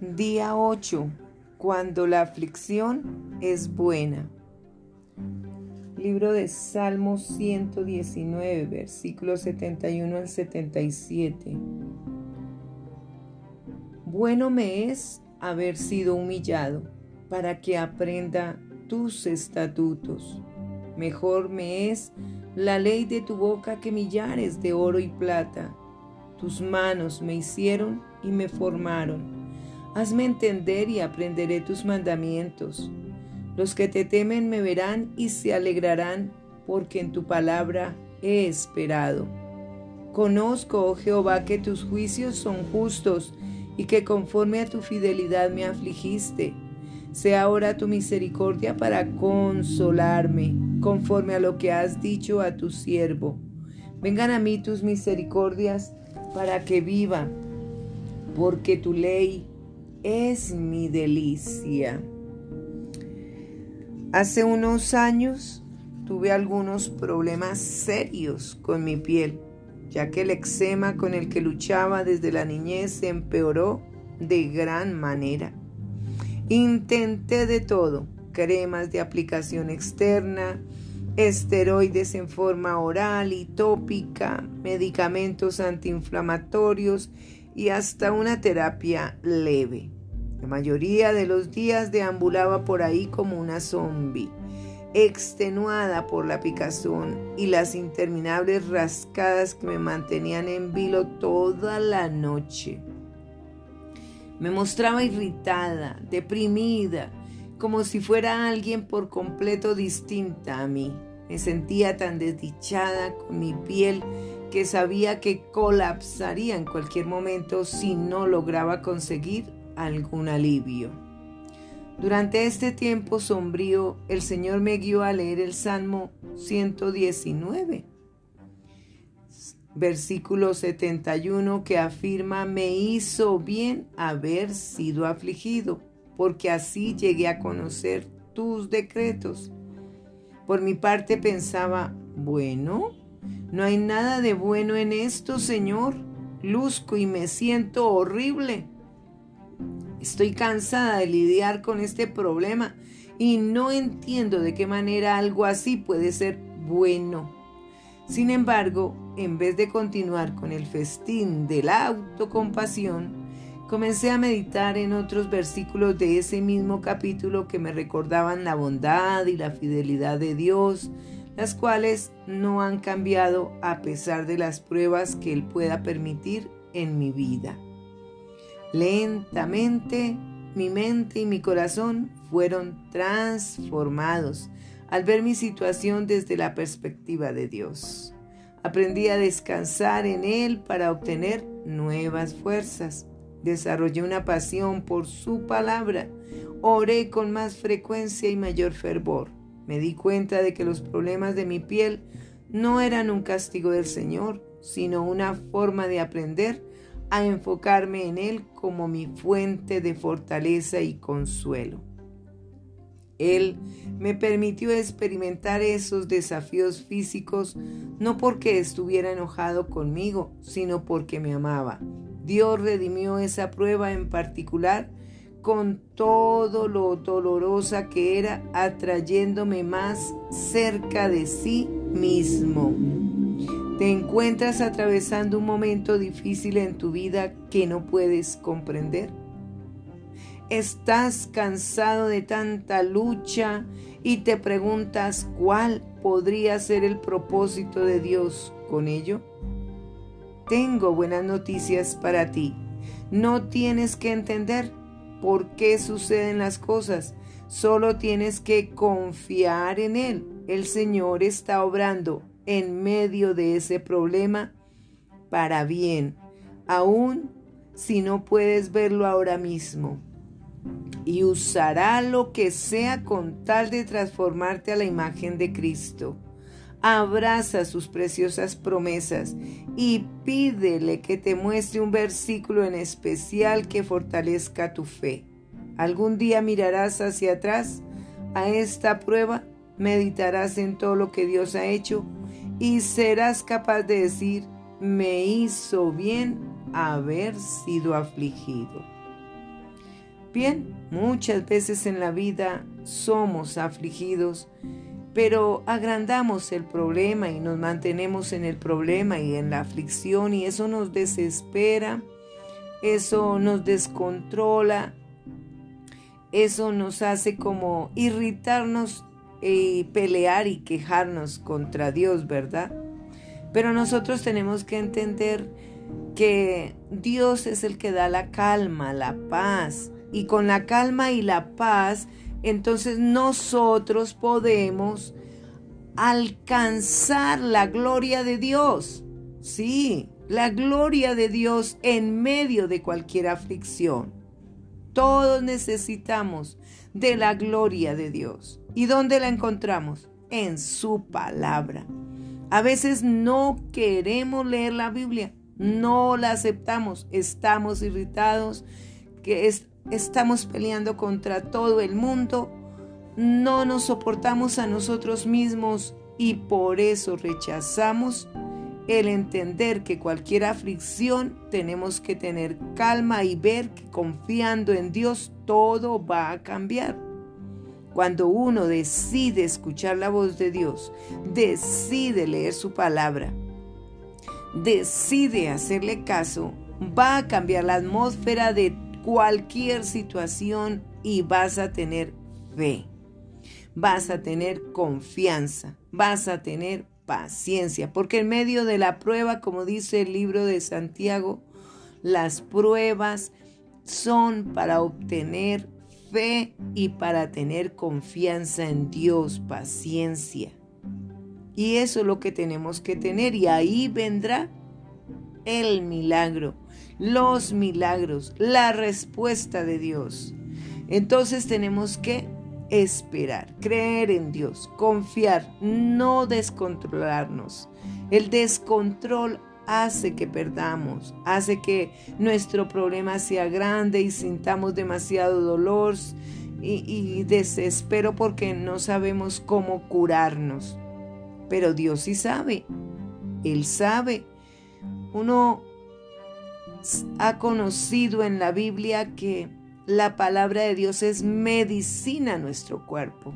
Día 8. Cuando la aflicción es buena. Libro de Salmos 119, versículos 71 al 77. Bueno me es haber sido humillado para que aprenda tus estatutos. Mejor me es la ley de tu boca que millares de oro y plata. Tus manos me hicieron y me formaron Hazme entender y aprenderé tus mandamientos. Los que te temen me verán y se alegrarán, porque en tu palabra he esperado. Conozco, oh Jehová, que tus juicios son justos y que conforme a tu fidelidad me afligiste. Sea ahora tu misericordia para consolarme, conforme a lo que has dicho a tu siervo. Vengan a mí tus misericordias para que viva, porque tu ley es mi delicia. Hace unos años tuve algunos problemas serios con mi piel, ya que el eczema con el que luchaba desde la niñez se empeoró de gran manera. Intenté de todo, cremas de aplicación externa, esteroides en forma oral y tópica, medicamentos antiinflamatorios y hasta una terapia leve. La mayoría de los días deambulaba por ahí como una zombie, extenuada por la picazón y las interminables rascadas que me mantenían en vilo toda la noche. Me mostraba irritada, deprimida, como si fuera alguien por completo distinta a mí. Me sentía tan desdichada con mi piel que sabía que colapsaría en cualquier momento si no lograba conseguir algún alivio. Durante este tiempo sombrío, el Señor me guió a leer el Salmo 119, versículo 71, que afirma, me hizo bien haber sido afligido, porque así llegué a conocer tus decretos. Por mi parte pensaba, bueno, no hay nada de bueno en esto, Señor. Luzco y me siento horrible. Estoy cansada de lidiar con este problema y no entiendo de qué manera algo así puede ser bueno. Sin embargo, en vez de continuar con el festín de la autocompasión, comencé a meditar en otros versículos de ese mismo capítulo que me recordaban la bondad y la fidelidad de Dios, las cuales no han cambiado a pesar de las pruebas que Él pueda permitir en mi vida. Lentamente mi mente y mi corazón fueron transformados al ver mi situación desde la perspectiva de Dios. Aprendí a descansar en Él para obtener nuevas fuerzas. Desarrollé una pasión por su palabra. Oré con más frecuencia y mayor fervor me di cuenta de que los problemas de mi piel no eran un castigo del Señor, sino una forma de aprender a enfocarme en Él como mi fuente de fortaleza y consuelo. Él me permitió experimentar esos desafíos físicos no porque estuviera enojado conmigo, sino porque me amaba. Dios redimió esa prueba en particular con todo lo dolorosa que era, atrayéndome más cerca de sí mismo. Te encuentras atravesando un momento difícil en tu vida que no puedes comprender. Estás cansado de tanta lucha y te preguntas cuál podría ser el propósito de Dios con ello. Tengo buenas noticias para ti. No tienes que entender por qué suceden las cosas. Solo tienes que confiar en Él. El Señor está obrando en medio de ese problema para bien, aun si no puedes verlo ahora mismo. Y usará lo que sea con tal de transformarte a la imagen de Cristo abraza sus preciosas promesas y pídele que te muestre un versículo en especial que fortalezca tu fe. Algún día mirarás hacia atrás a esta prueba, meditarás en todo lo que Dios ha hecho y serás capaz de decir, me hizo bien haber sido afligido. Bien, muchas veces en la vida somos afligidos, pero agrandamos el problema y nos mantenemos en el problema y en la aflicción y eso nos desespera, eso nos descontrola, eso nos hace como irritarnos y pelear y quejarnos contra Dios, ¿verdad? Pero nosotros tenemos que entender que Dios es el que da la calma, la paz. Y con la calma y la paz, entonces nosotros podemos alcanzar la gloria de Dios. Sí, la gloria de Dios en medio de cualquier aflicción. Todos necesitamos de la gloria de Dios. ¿Y dónde la encontramos? En su palabra. A veces no queremos leer la Biblia, no la aceptamos, estamos irritados, que estamos peleando contra todo el mundo, no nos soportamos a nosotros mismos y por eso rechazamos el entender que cualquier aflicción tenemos que tener calma y ver que confiando en Dios todo va a cambiar. Cuando uno decide escuchar la voz de Dios, decide leer su palabra, decide hacerle caso, va a cambiar la atmósfera de cualquier situación y vas a tener fe. Vas a tener confianza, vas a tener paciencia, porque en medio de la prueba, como dice el libro de Santiago, las pruebas son para obtener fe y para tener confianza en Dios, paciencia. Y eso es lo que tenemos que tener y ahí vendrá el milagro, los milagros, la respuesta de Dios. Entonces tenemos que esperar, creer en Dios, confiar, no descontrolarnos. El descontrol hace que perdamos, hace que nuestro problema sea grande y sintamos demasiado dolor y, desespero porque no sabemos cómo curarnos. Pero Dios sí sabe, Él sabe. Uno ha conocido en la Biblia que la palabra de Dios es medicina a nuestro cuerpo.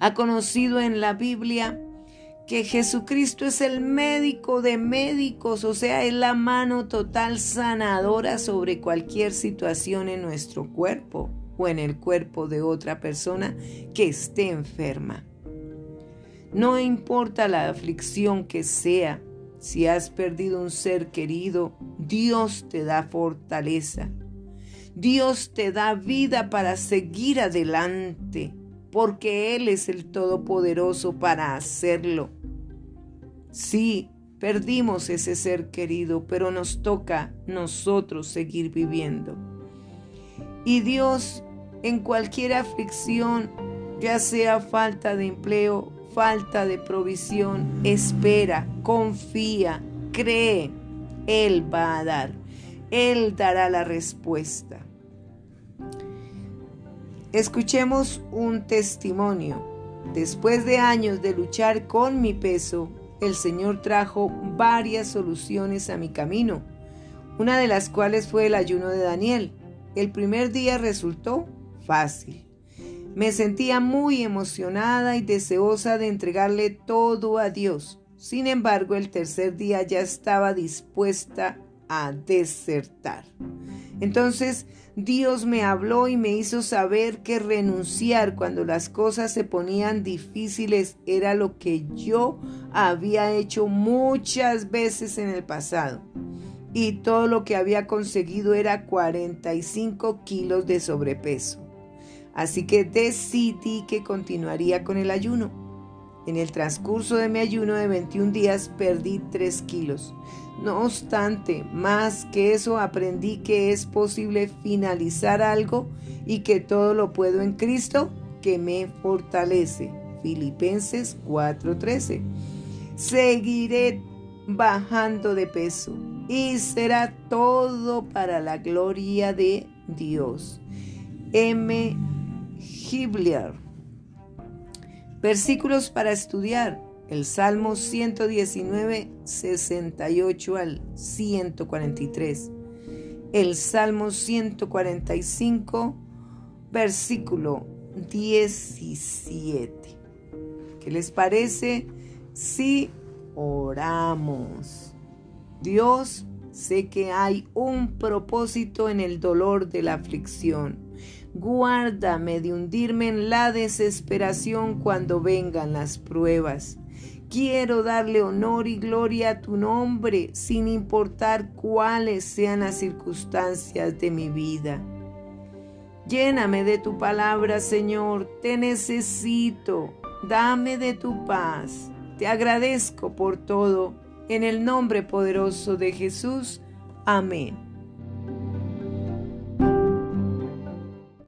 Ha conocido en la Biblia que Jesucristo es el médico de médicos, o sea, es la mano total sanadora sobre cualquier situación en nuestro cuerpo o en el cuerpo de otra persona que esté enferma. No importa la aflicción que sea, si has perdido un ser querido, Dios te da fortaleza. Dios te da vida para seguir adelante porque Él es el Todopoderoso para hacerlo. Sí, perdimos ese ser querido, pero nos toca nosotros seguir viviendo. Y Dios, en cualquier aflicción, ya sea falta de empleo, falta de provisión, espera, confía, cree, Él va a dar. Él dará la respuesta. Escuchemos un testimonio. Después de años de luchar con mi peso, el Señor trajo varias soluciones a mi camino, una de las cuales fue el ayuno de Daniel. El primer día resultó fácil. Me sentía muy emocionada y deseosa de entregarle todo a Dios. Sin embargo, el tercer día ya estaba dispuesta a desertar. Entonces Dios me habló y me hizo saber que renunciar cuando las cosas se ponían difíciles era lo que yo había hecho muchas veces en el pasado. Y todo lo que había conseguido era 45 kilos de sobrepeso. Así que decidí que continuaría con el ayuno. En el transcurso de mi ayuno de 21 días perdí 3 kilos. No obstante, más que eso aprendí que es posible finalizar algo y que todo lo puedo en Cristo que me fortalece. Filipenses 4:13. Seguiré bajando de peso y será todo para la gloria de Dios. M. Hibler. Versículos para estudiar el Salmo 119, 68 al 143. el Salmo 145, versículo 17. ¿Qué les parece si oramos? Dios, sé que hay un propósito en el dolor de la aflicción. Guárdame de hundirme en la desesperación cuando vengan las pruebas. Quiero darle honor y gloria a tu nombre sin importar cuáles sean las circunstancias de mi vida. Lléname de tu palabra, Señor. Te necesito. Dame de tu paz. Te agradezco por todo. En el nombre poderoso de Jesús. Amén.